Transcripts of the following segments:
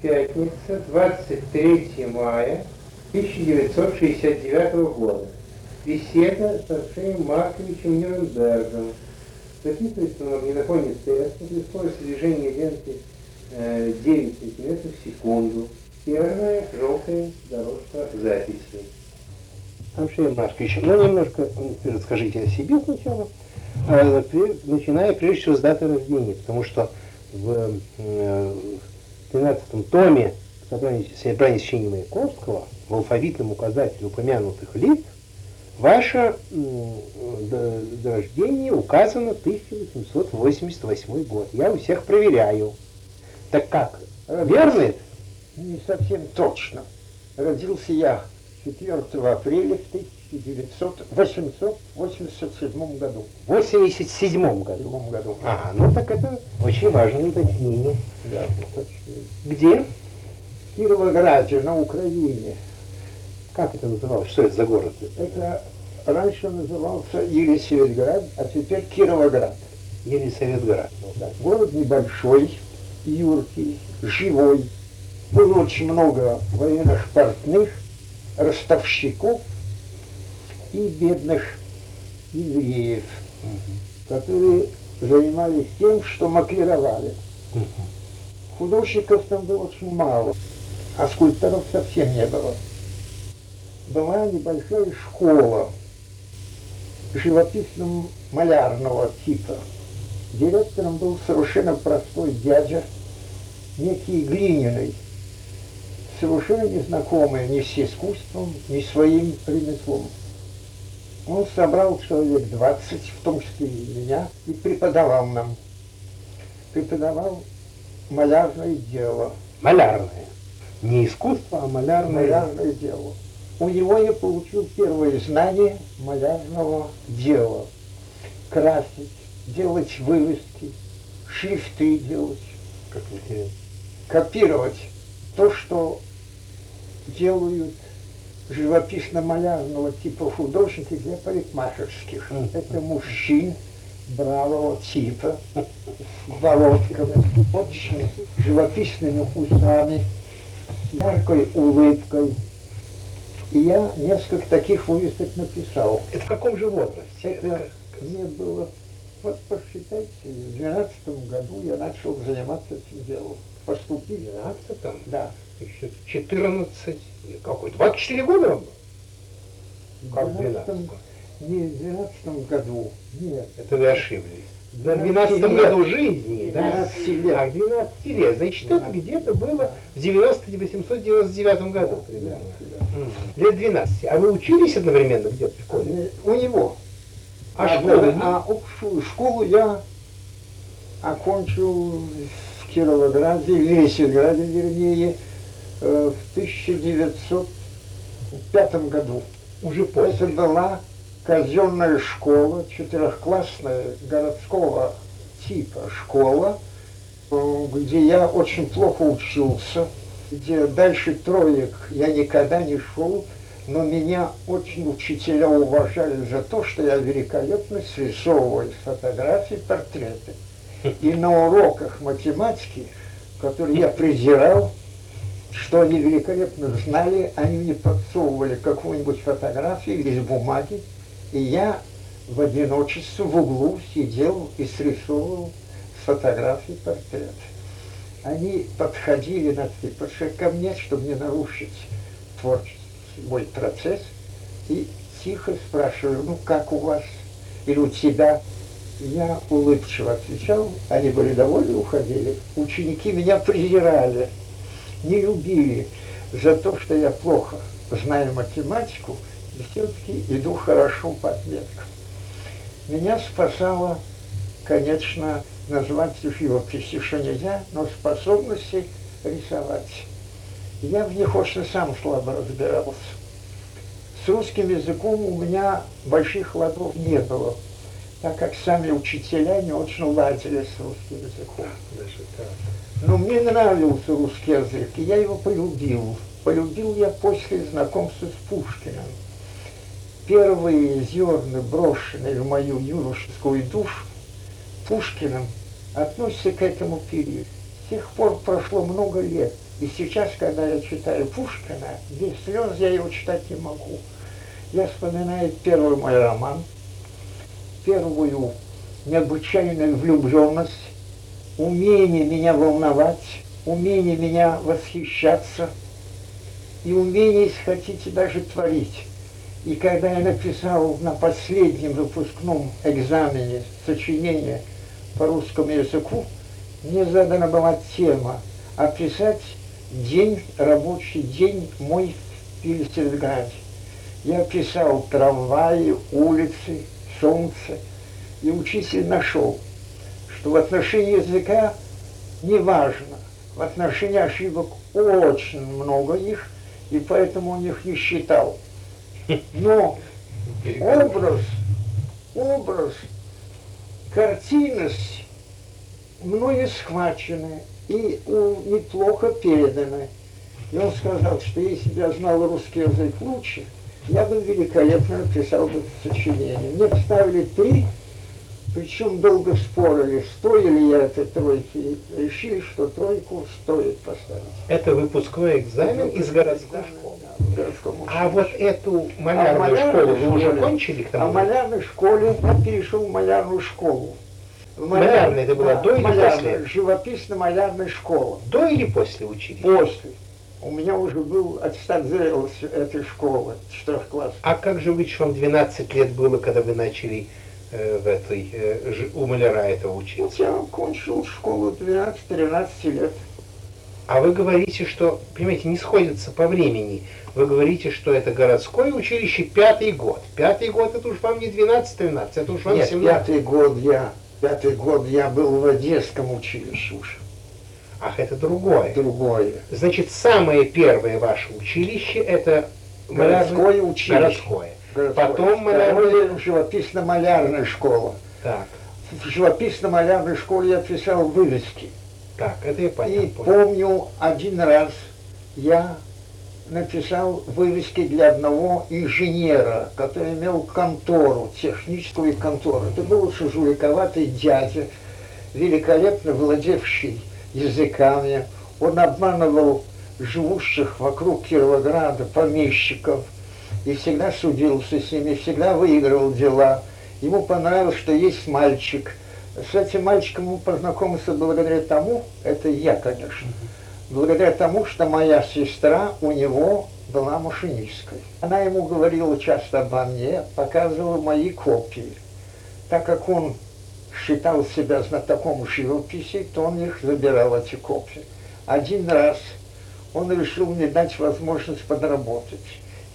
Пятница, 23 мая 1969 года. Беседа с Арсением Марковичем Нюрнбергом. Записывается на магнитофоне Теслы, скорость движения ленты э, 9 сантиметров в секунду. Первая желтая дорожка записи. Арсений Маркович, ну немножко расскажите о себе сначала, э, начиная прежде всего с даты рождения, потому что в э, 13 томе собрания, сочинений Маяковского в алфавитном указателе упомянутых лиц ваше рождения указано 1888 год. Я у всех проверяю. Так как? Верно? Не совсем точно. Родился я 4 апреля в 1987 году. В 87 году? Году. А, ну так это очень важное уточнение. Да, Где? В Кировограде, на Украине. Как это называлось? Что это за город? Это раньше назывался Елисаветград, а теперь Кировоград. Елисаветград. Ну, да. Город небольшой, юркий, живой. Было очень много военных портных, ростовщиков и бедных евреев, которые занимались тем, что маклировали. Художников там было очень мало, а скульпторов совсем не было. Была небольшая школа живописно-малярного типа. Директором был совершенно простой дядя, некий Глининый, совершенно незнакомый ни с искусством, ни своим ремеслом. Он собрал человек 20, в том числе и меня, и преподавал нам. Преподавал малярное дело. Малярное. Не искусство, а малярное. Малярное дело. У него я получил первое знание малярного дела. Красить, делать вывески, шрифты делать. Как интересно. Копировать то, что делают живописно-малярного типа художники для парикмахерских. Это мужчин бравого типа, бородками, очень живописными усами, яркой улыбкой. И я несколько таких вывесок написал. Это в каком же возрасте? Это мне было, вот посчитайте, в 12 году я начал заниматься этим делом. Поступил. В 12 Да. Еще 14, или какой, 24 года вам было? Как в 12 Не в 12 году, нет. Это вы ошиблись. В 12 году жизни, да? 12 лет. А, 12 лет. Значит, это где-то было в 90 899 году примерно. М. Лет 12. А вы учились одновременно где-то в школе? У него. А А, школу? да, а общую школу я окончил в Кировограде, в Лесиграде, вернее, э, в 1905 году. Уже Это после. была казенная школа, четырехклассная городского типа школа, э, где я очень плохо учился, где дальше троек я никогда не шел, но меня очень учителя уважали за то, что я великолепно срисовываю фотографии, портреты. И на уроках математики, которые я презирал, что они великолепно знали, они мне подсовывали какую-нибудь фотографию или бумаги, и я в одиночестве в углу сидел и срисовывал с фотографий портреты. Они подходили на цыпочках ко мне, чтобы не нарушить творческий мой процесс, и тихо спрашивали, ну как у вас или у тебя? Я улыбчиво отвечал, они были довольны, уходили. Ученики меня презирали, не любили за то, что я плохо знаю математику, и все-таки иду хорошо по отметкам. Меня спасало, конечно, назвать живописью, что нельзя, но способности рисовать. Я в них очень сам слабо разбирался. С русским языком у меня больших ладов не было, так как сами учителя не очень ладили с русским языком. Даже так. Но мне нравился русский язык, и я его полюбил. Полюбил я после знакомства с Пушкиным. Первые зерна, брошенные в мою юношескую душу Пушкиным, относятся к этому периоду. С тех пор прошло много лет. И сейчас, когда я читаю Пушкина, без слез я его читать не могу. Я вспоминаю первый мой роман, первую необычайную влюбленность, умение меня волновать, умение меня восхищаться и умение, если хотите, даже творить. И когда я написал на последнем выпускном экзамене сочинение по русскому языку, мне задана была тема описать день, рабочий день мой в Петербурге. Я писал трамваи, улицы, солнце, и учитель нашел, что в отношении языка не важно, в отношении ошибок очень много их, и поэтому он их не считал. Но образ, образ, картинность мною схвачены и неплохо переданы. И он сказал, что если бы я знал русский язык лучше, я бы великолепно написал бы сочинение. Мне поставили три, причем долго спорили, стоили ли я этой тройки. Решили, что тройку стоит поставить. Это выпускной экзамен из городской школы. А вот эту малярную а школу вы уже кончили к тому? А в малярной школе я перешел в малярную школу. Малярная это была до или после? Живописно-малярная школа. До или после училища? После. У меня уже был аттестат зрелости этой школы, четырехклассной. А как же вы, что вам 12 лет было, когда вы начали э, в этой, э, у маляра этого учиться? Я кончил школу 12-13 лет. А вы говорите, что, понимаете, не сходится по времени. Вы говорите, что это городское училище пятый год. Пятый год это уж вам не 12-13, это уж вам Нет, 17. пятый год я, пятый год я был в Одесском училище уже. Ах, это другое. Другое. Значит, самое первое ваше училище это городское училище. Городское. городское. Потом малярное... живописно-малярная школа. Так. В живописно-малярной школе я писал вывески. Так, это я понял. И помню, один раз я написал вывески для одного инженера, который имел контору, техническую контору. Это был жуликоватый дядя, великолепно владевший языками. Он обманывал живущих вокруг Кировограда помещиков и всегда судился с ними, всегда выигрывал дела. Ему понравилось, что есть мальчик. С этим мальчиком он познакомился благодаря тому, это я, конечно, благодаря тому, что моя сестра у него была машинисткой. Она ему говорила часто обо мне, показывала мои копии. Так как он считал себя знатоком живописи, то он их забирал, эти копии. Один раз он решил мне дать возможность подработать.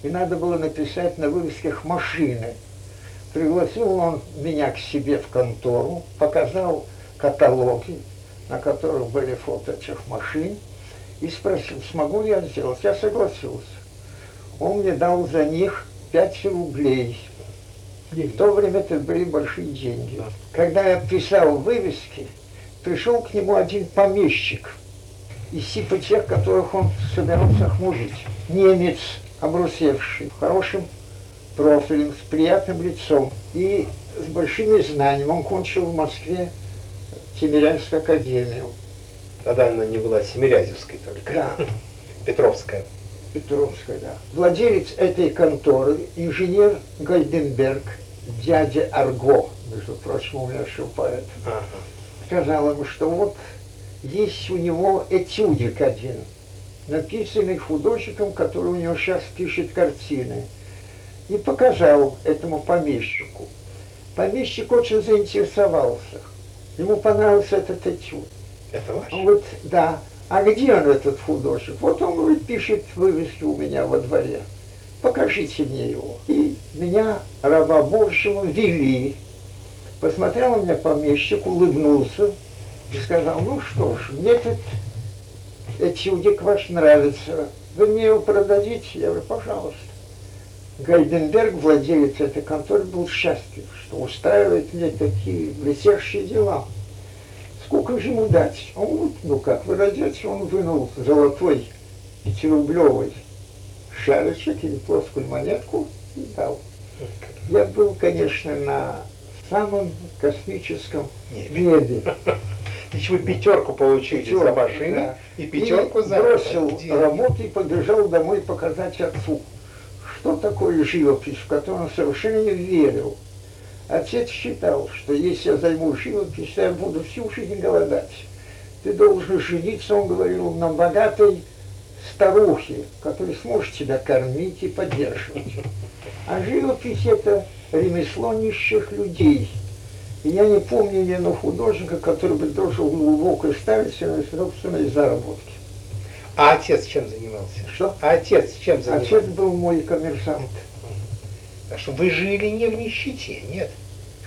И надо было написать на вывесках машины. Пригласил он меня к себе в контору, показал каталоги, на которых были фото этих машин, и спросил, смогу ли я сделать. Я согласился. Он мне дал за них 5 рублей. В то время это были большие деньги. Когда я писал вывески, пришел к нему один помещик из типа тех, которых он собирался хмурить. Немец, обрусевший, хорошим профилем, с приятным лицом и с большими знаниями. Он кончил в Москве Тимирянскую академию. Тогда она не была Семирязевской только. Да. Петровская. Петровская, да. Владелец этой конторы, инженер Гальденберг, дядя Арго, между прочим, умерший поэт, Ага. сказал ему, что вот есть у него этюдик один, написанный художником, который у него сейчас пишет картины. И показал этому помещику. Помещик очень заинтересовался. Ему понравился этот этюд. Это ваш? Он говорит, да. А где он, этот художник? Вот он, говорит, пишет вывески у меня во дворе. Покажите мне его. И меня, раба Божьего, вели. Посмотрел на меня помещик, улыбнулся и сказал, ну что ж, мне этот этюдик ваш нравится. Вы мне его продадите? Я говорю, пожалуйста. Гайденберг, владелец этой конторы, был счастлив, что устраивает мне такие блестящие дела. Сколько же ему дать? Он ну как вы дадите? Он вынул золотой пятирублевый шарочек или плоскую монетку и дал. Я был, конечно, на самом космическом Небе. небе. Вы пятерку получили Пятерку, за машину да. и пятерку и за бросил Где? работу и побежал домой показать отцу, что такое живопись, в которую он совершенно не верил. Отец считал, что если я займусь живописью, я буду всю жизнь голодать. Ты должен жениться, он говорил, на богатой старухе, которая сможет тебя кормить и поддерживать. А живопись это ремесло нищих людей. И я не помню ни одного художника, который бы должен глубоко ставить на собственные заработки. А отец чем занимался? Что? А отец чем занимался? Отец был мой коммерсант. Так что вы жили не в нищете, нет.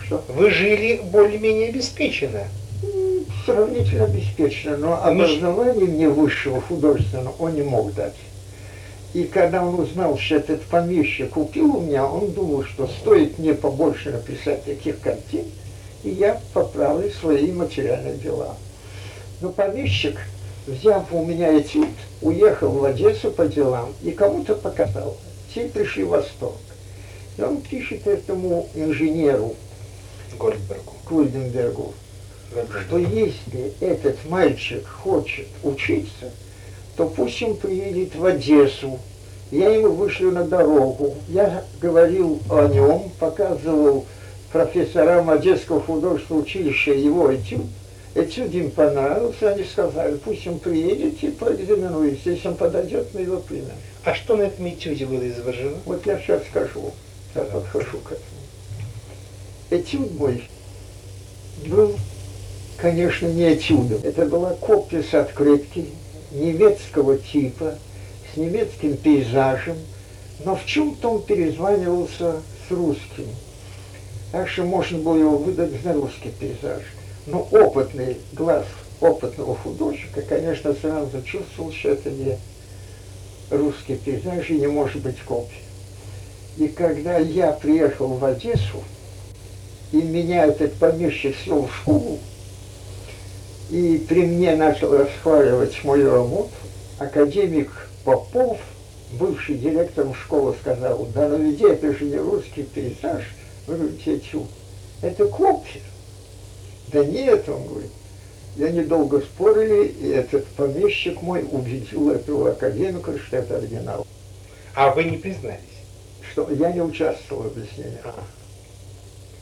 Что? Вы жили более-менее обеспеченно. Сравнительно обеспечено, но Ну, образование мне высшего художественного он не мог дать. И когда он узнал, что этот помещик купил у меня, он думал, что стоит мне побольше написать таких картин, и я поправлю свои материальные дела. Но помещик, взяв у меня этюд, уехал в Одессу по делам и кому-то показал. Все пришли в восторг. И он пишет этому инженеру Гольдбергу. Кульденбергу, что если этот мальчик хочет учиться, то пусть он приедет в Одессу. Я ему вышлю на дорогу. Я говорил о нем, показывал профессорам Одесского художественного училища его этюд. Этюд им понравился, они сказали, пусть он приедет и поэкзаменуется. Если он подойдет, мы его примем. А что на этом этюде было изображено? Вот я сейчас скажу, я подхожу к этому. Этюд мой был, конечно, не этюдом. Это была копия с открытки немецкого типа, с немецким пейзажем, но в чем-то он перезванивался с русским. Так что можно было его выдать за русский пейзаж. Но опытный глаз опытного художника, конечно, сразу чувствовал, что это не русский пейзаж и не может быть копией. И когда я приехал в Одессу, и меня этот помещик свел в школу, и при мне начал расхваливать мою работу, академик Попов, бывший директором школы, сказал, да ну ведь это же не русский пейзаж, вы говорите, чу, это копия. Да нет, он говорит, я недолго спорили, и этот помещик мой убедил этого академика, что это оригинал. А вы не признались? Что я не участвовал в объяснении.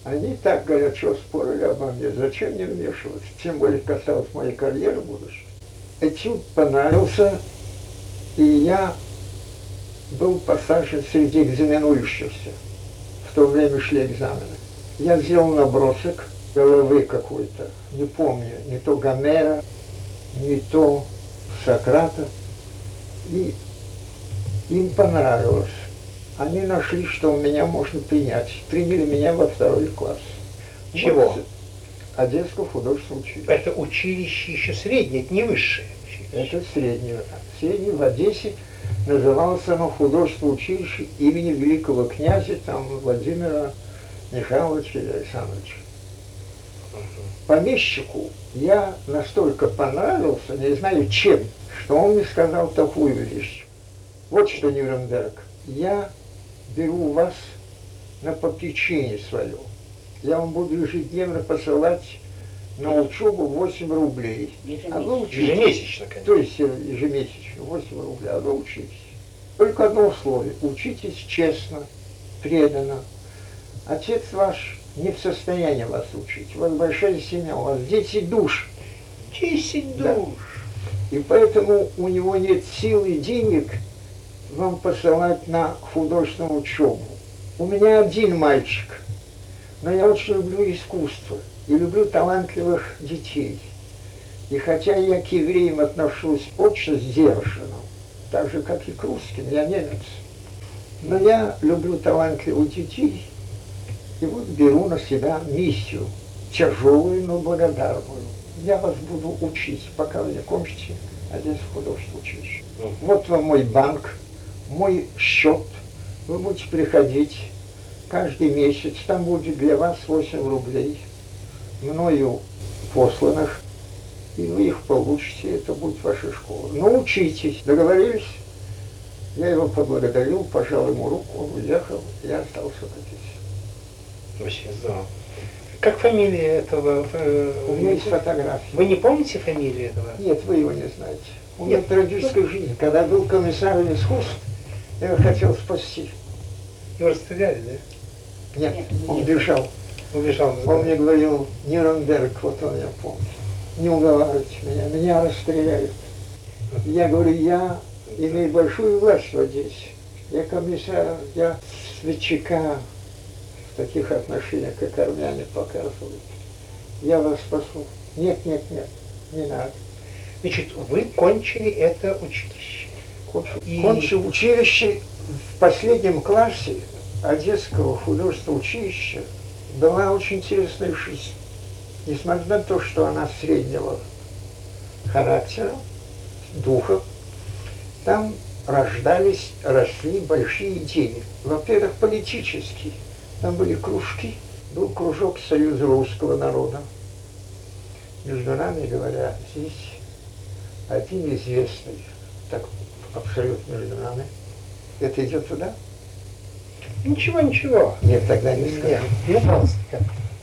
Они так горячо спорили обо мне, зачем мне вмешиваться, тем более касалось моей карьеры будущей. Этюд понравился, и я был посажен среди экзаменующихся. В то время шли экзамены. Я сделал набросок головы какой-то, не помню, не то Гомера, не то Сократа. И им понравилось. Они нашли, что у меня можно принять. Приняли меня во второй класс. Чего? Вот, Одесского художественного училища. Это училище еще среднее, это не высшее училище. Это среднее. Среднее в Одессе называлось оно художественное училище имени великого князя там, Владимира Михайловича или Александровича. Помещику я настолько понравился, не знаю чем, что он мне сказал такую вещь. Вот что, Нюрнберг, я беру вас на попечение свое. Я вам буду ежедневно посылать на учебу 8 рублей. А вы учитесь. Ежемесячно, конечно. То есть э, ежемесячно 8 рублей, а вы учитесь. Только одно условие. Учитесь честно, преданно. Отец ваш не в состоянии вас учить. У вас большая семья, у вас 10 душ. 10 Да. душ. И поэтому у него нет сил и денег вам посылать на художественную учебу. У меня один мальчик, но я очень люблю искусство и люблю талантливых детей. И хотя я к евреям отношусь очень сдержанно, так же, как и к русским, я немец, но я люблю талантливых детей, и вот беру на себя миссию, тяжелую, но благодарную. Я вас буду учить, пока вы не кончите Одесское художественное училище. Вот вам мой банк, мой счет. Вы будете приходить каждый месяц, там будет для вас 8 рублей, мною посланных, и вы их получите, это будет ваша школа. Научитесь, договорились? Я его поблагодарил, пожал ему руку, он уехал, я остался есть. Очень здорово. Как фамилия этого? э, У меня есть фотографии. Вы не помните фамилию этого? Нет, вы его не знаете. У меня трагическая жизнь. Когда был комиссаром искусств, я его хотел спасти. Его расстреляли, да? Нет, он бежал. Убежал. Он мне говорил, Нюрнберг, вот он я помню. Не уговаривайте меня, меня расстреляют. Я говорю, я имею большую власть вот здесь. Я комиссар, я светчака в таких отношениях, как армяне показывают. Я вас спасу. Нет, нет, нет, не надо. Значит, вы кончили это училище. Кончил, И- кончил училище в последнем классе Одесского художественного училища была очень интересная жизнь. Несмотря на то, что она среднего характера, духа, там рождались, росли большие идеи. Во-первых, политические. Там были кружки, был кружок Союза русского народа. Между нами говоря, здесь один известный, так абсолютно нами. Это идет туда? Ничего, ничего. Нет, тогда не Нет, скажу. ну просто.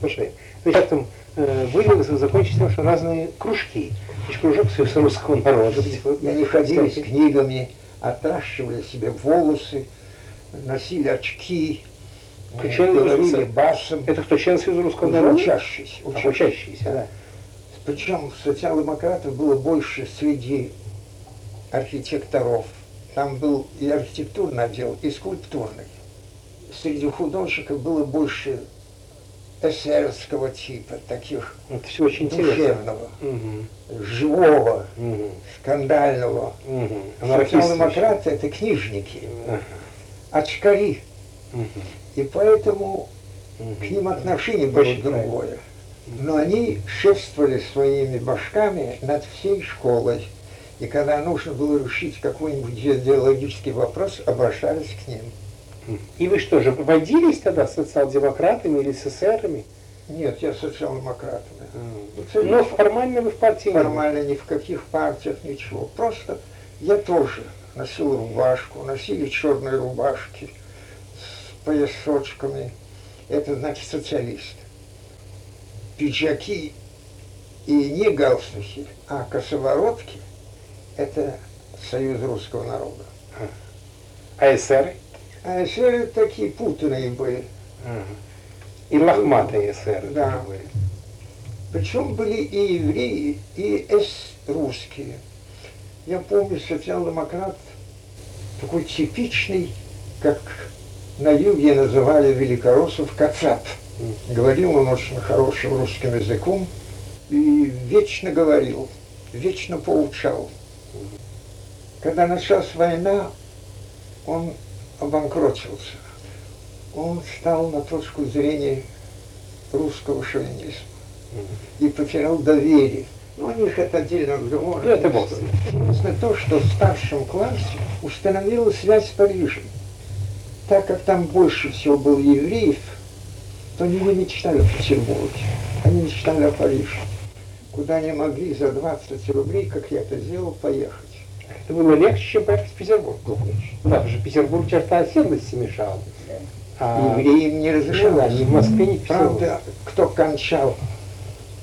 Слушай, вы как там э, были закончить тем, что разные кружки. Есть кружок Союза русского народа. где они ходили с книгами, отращивали себе волосы, носили очки, э, Причем говорили басом. Это кто, член Союза русского народа? учащиеся. А, учащиеся, да. Причем социал-демократов было больше среди архитекторов. Там был и архитектурный отдел, и скульптурный. Среди художников было больше эсеровского типа, таких Это все очень душевного, Мгм, живого, мгм, скандального. Анархисты Социал-демократы – это книжники. Ага, очкари. мгм, И поэтому мгм. к ним отношение было Очень другое. Но они шествовали своими башками над всей школой. И когда нужно было решить какой-нибудь идеологический вопрос, обращались к ним. И вы что же, водились тогда социал-демократами или с эсерами? Нет, я социал-демократами. Но формально вы в партии. Формально ни в каких партиях, ничего. Просто я тоже носил рубашку, носили черные рубашки с поясочками. Это значит социалист. Пиджаки и не галстухи, а косоворотки – это союз русского народа. А эсеры? А эсеры такие путанные были. Ага. И лохматые эсеры Да. были. Причем были и евреи, и эс-русские. Я помню социал-демократ, такой типичный, как на юге называли великороссов, кацап. Говорил он очень хорошим русским языком и вечно говорил, вечно поучал. Когда началась война, он обанкротился. Он стал на точку зрения русского шовинизма и потерял доверие. Но у них это отдельно разговор. Ну, это Интересно то, что в старшем классе установилась связь с Парижем. Так как там больше всего было евреев, то они не мечтали о Петербурге, они мечтали о Париже. Куда они могли за 20 рублей, как я это сделал, поехать. Это было легче, чем поехать в Петербург. Да, потому что Петербург черта оседлости мешал. А Евреям не ну, да, разрешалось. ни в Москве, ни в Петербурге. Правда, кто кончал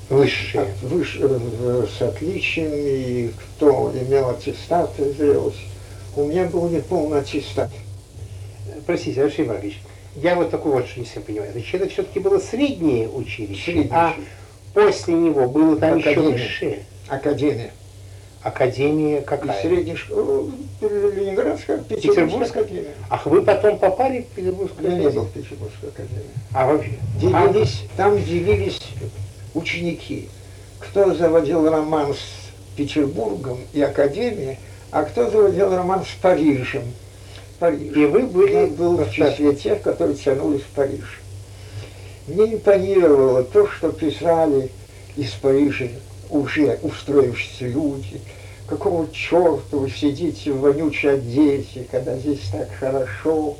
Высшие. от- выш- э, с отличием, и кто имел аттестаты зрелость. У меня был неполный аттестат. Простите, Алексей Иванович, я вот такой вот не совсем понимаю. Значит, это все-таки было среднее училище, Среднее а училище. После него было там еще Академия. высшее. Академия. Академия И какая? средняя школа, э, Ленинградская, Петербургская Петербургская? академия. Ах, вы потом попали в Петербургскую Я не был академию? в Петербургской академии. А вообще? Делились, там делились ученики. Кто заводил роман с Петербургом и Академией, а кто заводил роман с Парижем. Париж. И вы были Я был в числе тех, которые тянулись в Париж. Мне импонировало то, что писали из Парижа уже устроившиеся люди. Какого черта вы сидите в вонючей одежде, когда здесь так хорошо.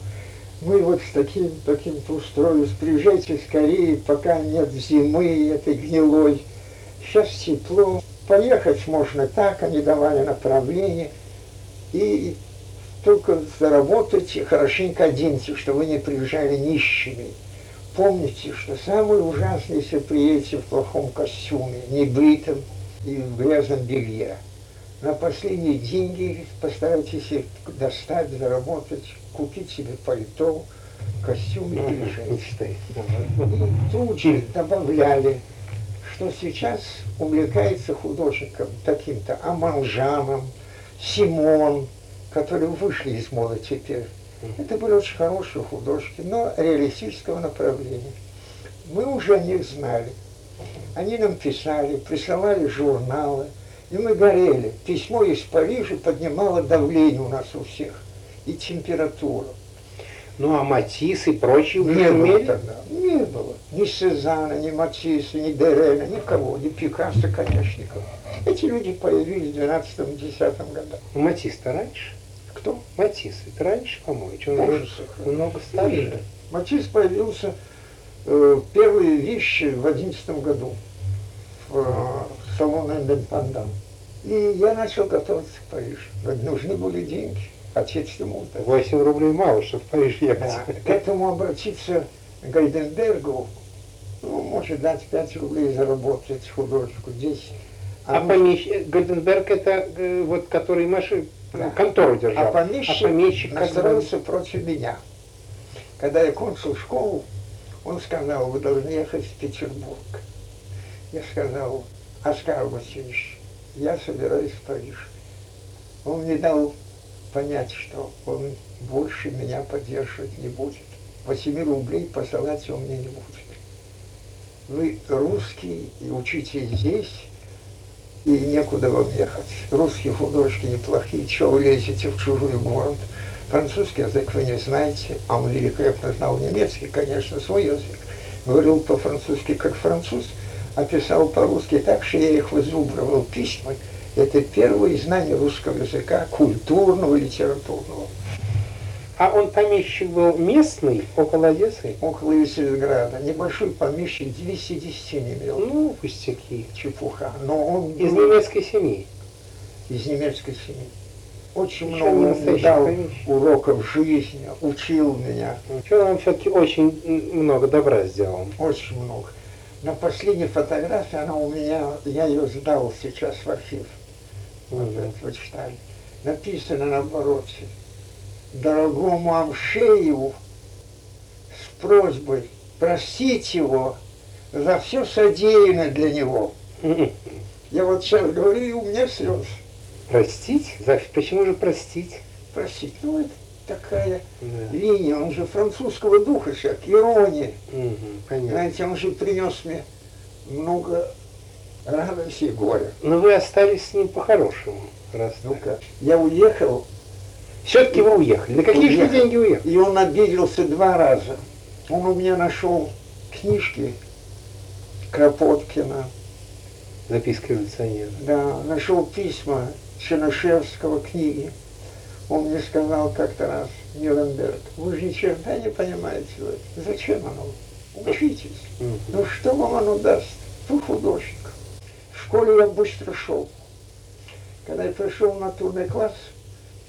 Мы вот с таким, таким-то устроились. Приезжайте скорее, пока нет зимы этой гнилой. Сейчас тепло. Поехать можно так, они давали направление. И только заработайте, хорошенько оденьте, чтобы вы не приезжали нищими. Помните, что самое ужасное, если приедете в плохом костюме, небритом и в грязном белье. На последние деньги постарайтесь их достать, заработать, купить себе пальто, костюм или женщины. И тут же добавляли, что сейчас увлекается художником таким-то Аманжаном, Симон, которые вышли из моды теперь. Это были очень хорошие художники, но реалистического направления. Мы уже о них знали. Они нам писали, присылали журналы, и мы горели. Письмо из Парижа поднимало давление у нас у всех и температуру. Ну а Матисс и прочие уже Не было шумели? тогда. Не было. Ни Сезана, ни Матисса, ни Дерена, никого, ни Пикассо, конечно, никого. Эти люди появились в 12-10 годах. Матисс-то раньше? Кто? Матисс, это раньше, по-моему, он сохрани. много старше. Матисс появился э, первые вещи в 11 году в э, салоне Индепендан. И я начал готовиться к Парижу. Нужны были деньги. Отец ему дал. 8 рублей мало, чтобы в Париж Да. ехать. К этому обратиться к Гайденбергу, ну, может дать 5 рублей заработать художнику здесь. А ну, помещик, Гольденберг это э, вот который машин, Да. контору держал. А помещик, А помещик настроился против меня. Когда я кончил школу, он сказал, вы должны ехать в Петербург. Я сказал, Оскар Васильевич, я собираюсь в Париж. Он мне дал понять, что он больше меня поддерживать не будет. По 7 рублей посылать он мне не будет. Вы русский и учите здесь, и некуда вам ехать. Русские художники неплохие, чего вы лезете в чужой город? Французский язык вы не знаете, а он великолепно знал немецкий, конечно, свой язык. Говорил по-французски как француз, а писал по-русски так, что я их вызубривал письма. Это первое знание русского языка, культурного, литературного. А он помещик был местный, около Одессы? Около Весельграда. Небольшой помещик 210 не имел. Ну, пустяки. Чепуха. Но он Из был немецкой семьи. из немецкой семьи. Очень Еще много он дал помещик. уроков жизни, учил меня. Что он все-таки очень много добра сделал. Очень много. На последней фотографии она у меня, я ее сдал сейчас в архив. Вот Мгм. это вы читали. Написано на обороте. Дорогому Амшееву с просьбой простить его за все содеянное для него. Я вот сейчас говорю, и у меня слезы. Простить? За- Почему же простить? Простить. Ну, это такая Да. линия, он же французского духа человек, ирония. Мгм, Понятно. Знаете, он же принес мне много радости и горя. Но вы остались с ним по-хорошему. Раз Ну-ка, я уехал, Все-таки вы уехали. На какие же Уехал. деньги уехали? и он обиделся два раза. Он у меня нашел книжки Кропоткина, Записка революционера. да, нашел письма Чернышевского книги. Он мне сказал как-то раз, Нюрнберг, вы же ни черта не понимаете. Зачем оно? Учитесь. Мгм. Ну что вам оно даст? Вы художник. В школе я быстро шел. Когда я пришел на турный класс,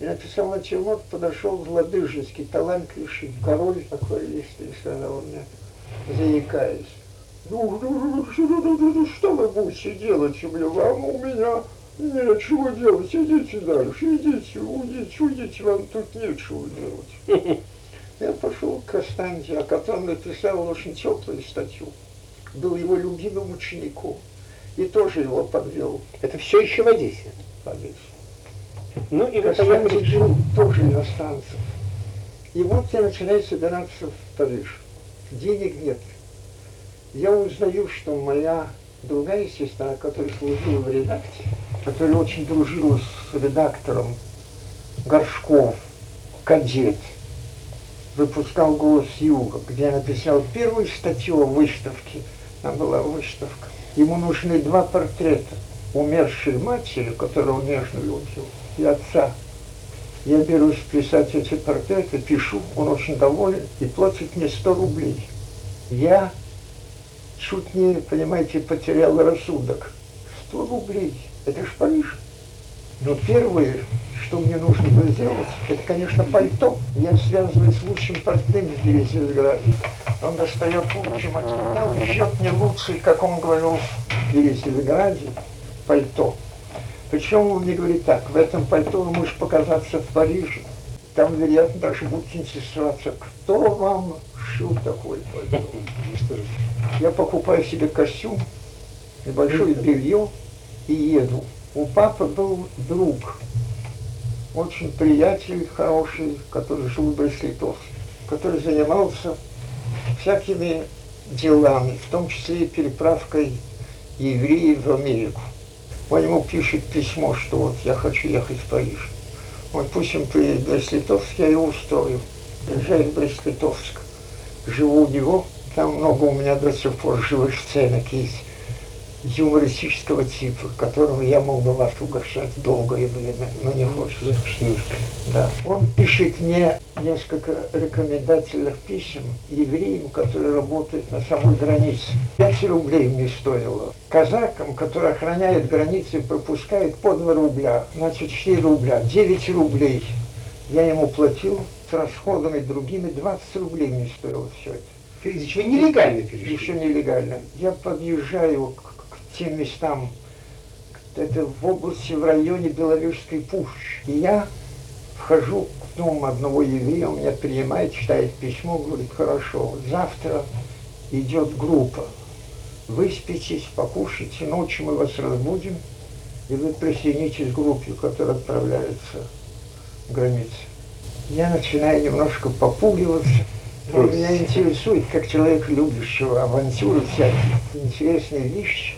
я написал натюрморт, подошел Владыжинский, талантливый король такой есть, и сказал мне, заикаясь, ну, ну, ну, что, ну, что вы будете делать у меня? Вам у меня нечего делать, идите дальше, идите, уйдите, уйдите, вам тут нечего делать. Я пошел к Костанзе, о котором написал очень теплую статью. Был его любимым учеником. И тоже его подвел Это все еще в Одессе. Борис. Ну и поехали. жил тоже иностранцев. И вот я начинаю собираться в Париж. Денег нет. Я узнаю, что моя другая сестра, которая служила в редакции, которая очень дружила с редактором Горшков, кадет, выпускал «Голос Юга», где я написал первую статью о выставке. Там была выставка. Ему нужны два портрета. Умершей матери, которую он нежно любил, и отца. Я берусь писать эти портреты, пишу, он очень доволен и платит мне 100 рублей. Я чуть не, понимаете, потерял рассудок. 100 рублей, это ж Париж. Но первое, что мне нужно было сделать, это, конечно, пальто. Я связываюсь с лучшим портным в Белизерграде. Он достает материал и шьет мне лучший, как он говорил в Елизаветграде, пальто. Причем он мне говорит так, в этом пальто вы можете показаться в Париже. Там, вероятно, даже будут интересоваться, кто вам шил такой пальто. Я покупаю себе костюм, небольшое белье и еду. У папы был друг, очень приятель хороший, который жил в Брест-Литовске, который занимался всякими делами, в том числе и переправкой евреев в Америку. Он ему пишет письмо, что вот я хочу ехать в Париж. Вот пусть он приедет в Брест-Литовск, я его устрою. Приезжаю в Брест-Литовск, живу у него, там много у меня до сих пор живых сценок есть юмористического типа, которым я мог бы вас угощать долгое время, но не хочется. Да. Он пишет мне несколько рекомендательных писем евреям, которые работают на самой границе. Пять рублей мне стоило. Казакам, которые охраняют границы, пропускают по 2 рубля, значит 4 рубля, 9 рублей. Я ему платил с расходами другими, 20 рублей мне стоило все это. Еще нелегально перешли. Еще нелегально. Я подъезжаю к тем местам, это в области, в районе Беловежской пущи. И я вхожу к дому одного еврея, он меня принимает, читает письмо, говорит, хорошо, завтра идет группа, выспитесь, покушайте, ночью мы вас разбудим, и вы присоединитесь к группе, которая отправляется в границы. Я начинаю немножко попугиваться, но меня интересует, как человек любящего авантюры всякие, интересные вещи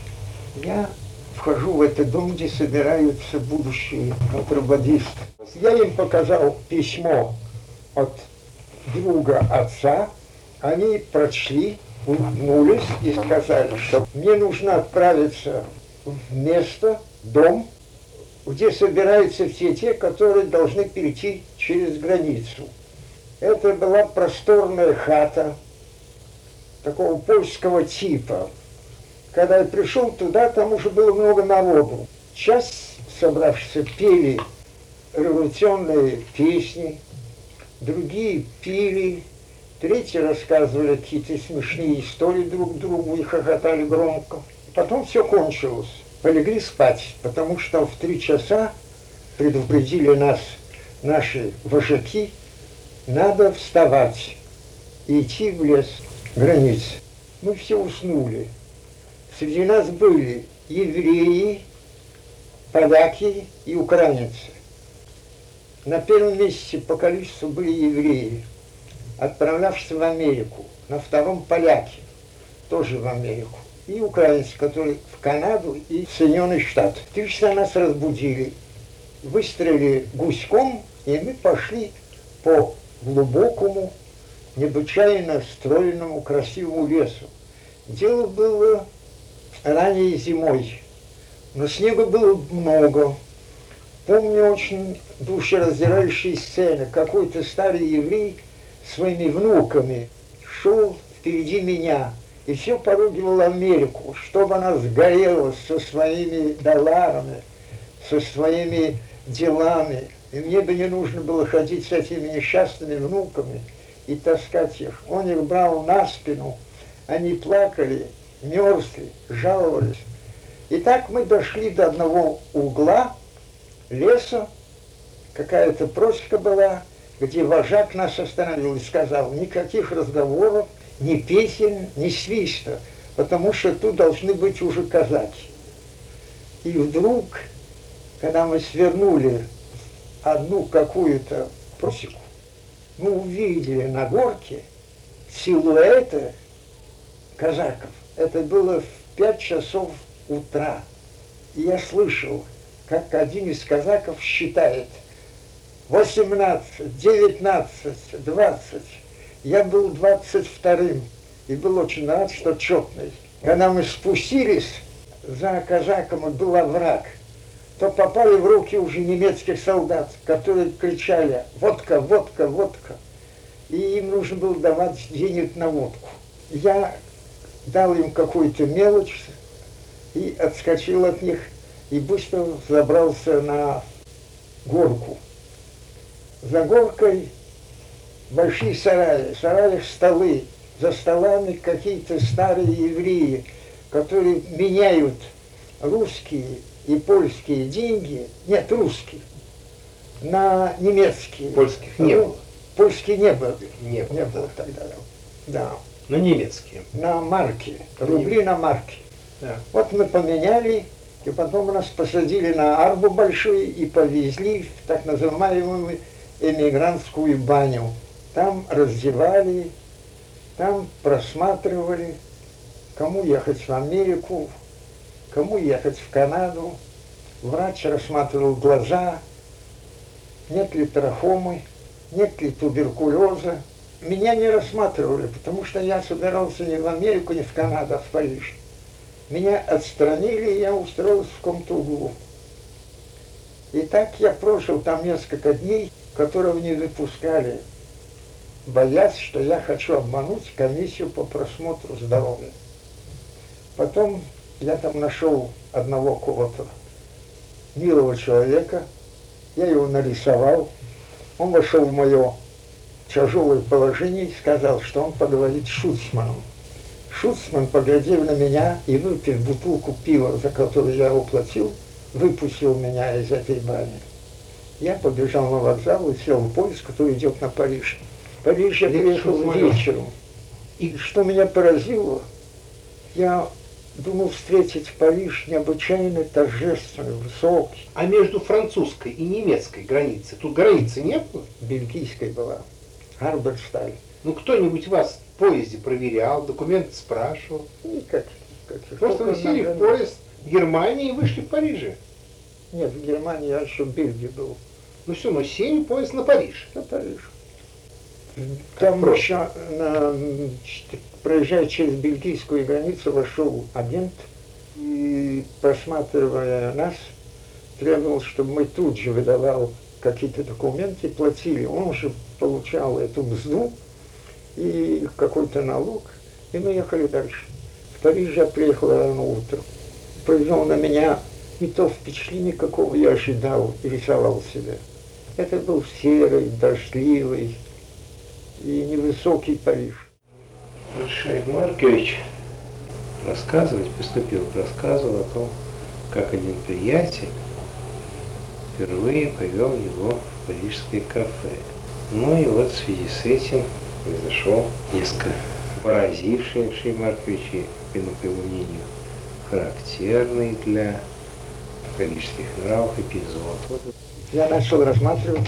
я вхожу в этот дом, где собираются будущие контрабандисты. Я им показал письмо от друга отца, они прочли, улыбнулись и сказали, что мне нужно отправиться в место, дом, где собираются все те, которые должны перейти через границу. Это была просторная хата такого польского типа, когда я пришел туда, там уже было много народу. Часть собравшихся пели революционные песни, другие пили, третьи рассказывали какие-то смешные истории друг другу и хохотали громко. Потом все кончилось. Полегли спать, потому что в три часа предупредили нас наши вожаки, надо вставать и идти в лес, границы. Мы все уснули. Среди нас были евреи, поляки и украинцы. На первом месте по количеству были евреи, отправлявшиеся в Америку. На втором поляки, тоже в Америку. И украинцы, которые в Канаду и в Соединенные Штаты. Три часа нас разбудили, выстрелили гуськом, и мы пошли по глубокому, необычайно стройному, красивому лесу. Дело было ранней зимой. Но снега было много. Помню очень душераздирающие сцены. Какой-то старый еврей своими внуками шел впереди меня и все поругивал Америку, чтобы она сгорела со своими долларами, со своими делами. И мне бы не нужно было ходить с этими несчастными внуками и таскать их. Он их брал на спину, они плакали, мерзли, жаловались. И так мы дошли до одного угла леса, какая-то просека была, где вожак нас остановил и сказал, никаких разговоров, ни песен, ни свиста, потому что тут должны быть уже казаки. И вдруг, когда мы свернули одну какую-то просеку, мы увидели на горке силуэты казаков. Это было в пять часов утра. И я слышал, как один из казаков считает 18, 19, 20. Я был 22-м и был очень рад, что четный. Когда мы спустились, за казаком был овраг, то попали в руки уже немецких солдат, которые кричали «водка, водка, водка». И им нужно было давать денег на водку. Я дал им какую-то мелочь и отскочил от них и быстро забрался на горку. За горкой большие сараи, в сараях столы, за столами какие-то старые евреи, которые меняют русские и польские деньги, нет, русские, на немецкие. Польских не Ну, было. Польские не было. Не было, Не было тогда. Да. Но немецкие. На марки. Рубли на марки. Да. Вот мы поменяли, и потом нас посадили на арбу большую и повезли в так называемую эмигрантскую баню. Там раздевали, там просматривали, кому ехать в Америку, кому ехать в Канаду. Врач рассматривал глаза, нет ли трахомы, нет ли туберкулеза. Меня не рассматривали, потому что я собирался не в Америку, не в Канаду, а в Париж. Меня отстранили, и я устроился в каком-то углу. И так я прожил там несколько дней, которого не выпускали, боясь, что я хочу обмануть комиссию по просмотру здоровья. Потом я там нашел одного кого-то милого человека, я его нарисовал, он вошел в мое тяжелое положение и сказал, что он поговорит с Шуцманом. Шуцман, поглядев на меня и выпив бутылку пива, за которую я его платил, выпустил меня из этой бани. Я побежал на вокзал и сел в поезд, который идет на Париж. В Париж я приехал вечером. И что меня поразило, я думал встретить Париж необычайно торжественный, высокий, А между французской и немецкой границей, тут границы не было? бельгийской была, Арберсталь. Ну, кто-нибудь вас в поезде проверял, документы спрашивал? Никак. как, Просто вы сели в поезд в Германии и вышли в Париже. Нет, в Германии я еще в Бельгии был. Ну все, ну сели в поезд на Париж. На Париж. Там еще, на, проезжая через бельгийскую границу, вошел агент и, просматривая нас, требовал, чтобы мы тут же выдавал какие-то документы, платили. Он же получал эту мзду и какой-то налог, и мы ехали дальше. В Париж я приехал рано утром. Произвел на меня не то впечатление, какого я ожидал и рисовал себе. Это был серый, дождливый и невысокий Париж. Шайб Маркович рассказывать, поступил к рассказу о том, как один приятель впервые повел его в парижское кафе. Ну и вот в связи с этим произошел несколько поразивший Шей Марковича, и, по его мнению, характерный для парижских нравов эпизод. Вот Я начал рассматривать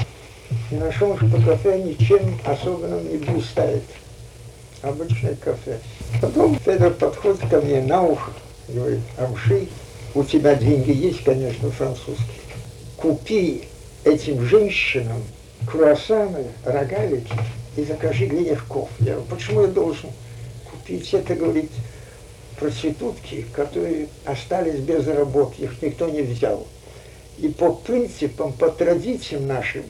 и нашел, что кафе ничем особенным не блистает. Обычное кафе. Потом Федор подходит ко мне на ухо, говорит, Амши, у тебя деньги есть, конечно, французские. Купи этим женщинам круассаны, рогалики и закажи греневков. Я говорю, почему я должен купить это, говорит, проститутки, которые остались без работы, их никто не взял. И по принципам, по традициям нашим,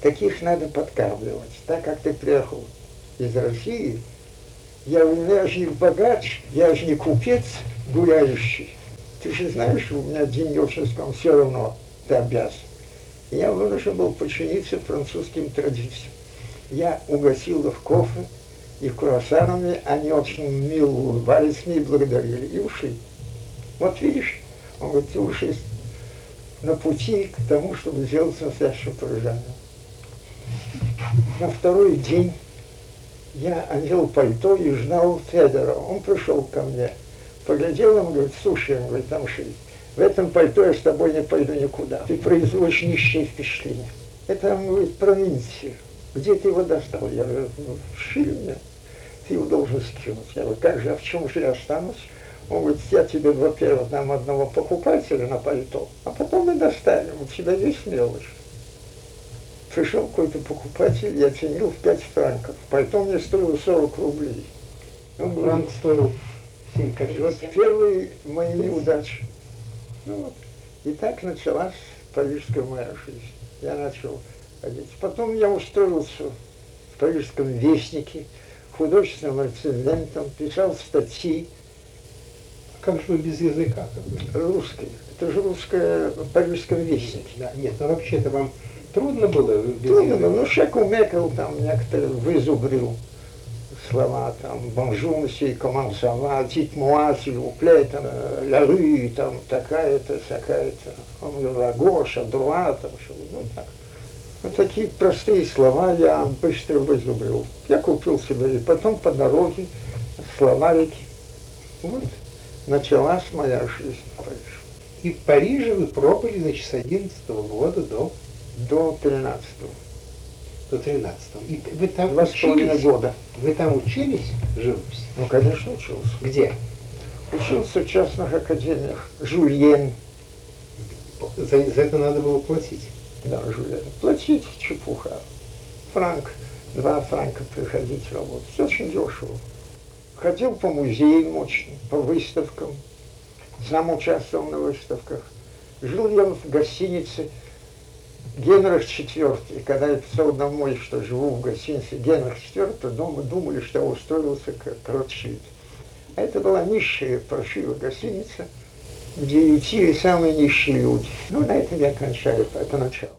таких надо подкармливать. Так как ты приехал из России, я говорю, «Ну, я же не богач, я же не купец гуляющий. Ты же знаешь, у меня деньги все равно ты обязан. Я вынужден был подчиниться французским традициям. Я угостил их кофе и круассанами, они очень мило улыбались мне и благодарили, и ушли. Вот видишь, он говорит, ты уже на пути к тому, чтобы сделать настоящего парижанина. На второй день я одел пальто и ждал Федора. Он пришел ко мне, поглядел, он говорит, слушай, он говорит, Амши, в этом пальто я с тобой не пойду никуда. Ты производишь нищее впечатление. Это, он говорит, провинция. Где ты его достал? Я говорю, ну, шили мне. Ты его должен скинуть. Я говорю, как же, а в чем же я останусь? Он говорит, я тебе, во-первых, дам одного покупателя на пальто, а потом мы доставим. У тебя есть мелочь. Пришел какой-то покупатель, я ценил в 5 франков. Пальто мне стоило 40 рублей. Он говорит, Франк стоил 7 и копеек. вот первые мои неудачи. Ну вот. И так началась парижская моя жизнь. Я начал ходить. Потом я устроился в парижском вестнике, художественным рецензентом, писал статьи Как же вы без языка? как бы? русской. Это же русское в парижском вестнике. Да, нет, ну вообще-то вам трудно было без Трудно, языка? было, ну уже кумекал там некоторые вызубрил слова, там, bonjour, monsieur, comment ça va, dites-moi, s'il vous plaît, там, ля рю, там, такая-то, такая-то, он лагоша, дуа, там, что, ну, так. Вот такие простые слова я быстро вызубрил. Я купил себе, и потом по дороге словарики. Вот началась моя жизнь в Париже. И в Париже вы пробыли, значит, с 11 года до, До 13 до 13 И вы там Два учились? года. Вы там учились живописи? Ну, конечно, учился. Где? Учился в частных академиях. Жульен. За, за это надо было платить. Да, Жульен. Платить чепуха. Франк. Два франка приходить работать. Очень дешево. Ходил по музеям очень, по выставкам. Сам участвовал на выставках. Жил я в гостинице Генрих IV. Когда я писал домой, что живу в гостинице Генрих IV, дома думали, что я устроился как Ротшильд. А это была низшая паршивая гостиница, где ютили самые низшие люди. Ну, на этом я кончаю, это начало.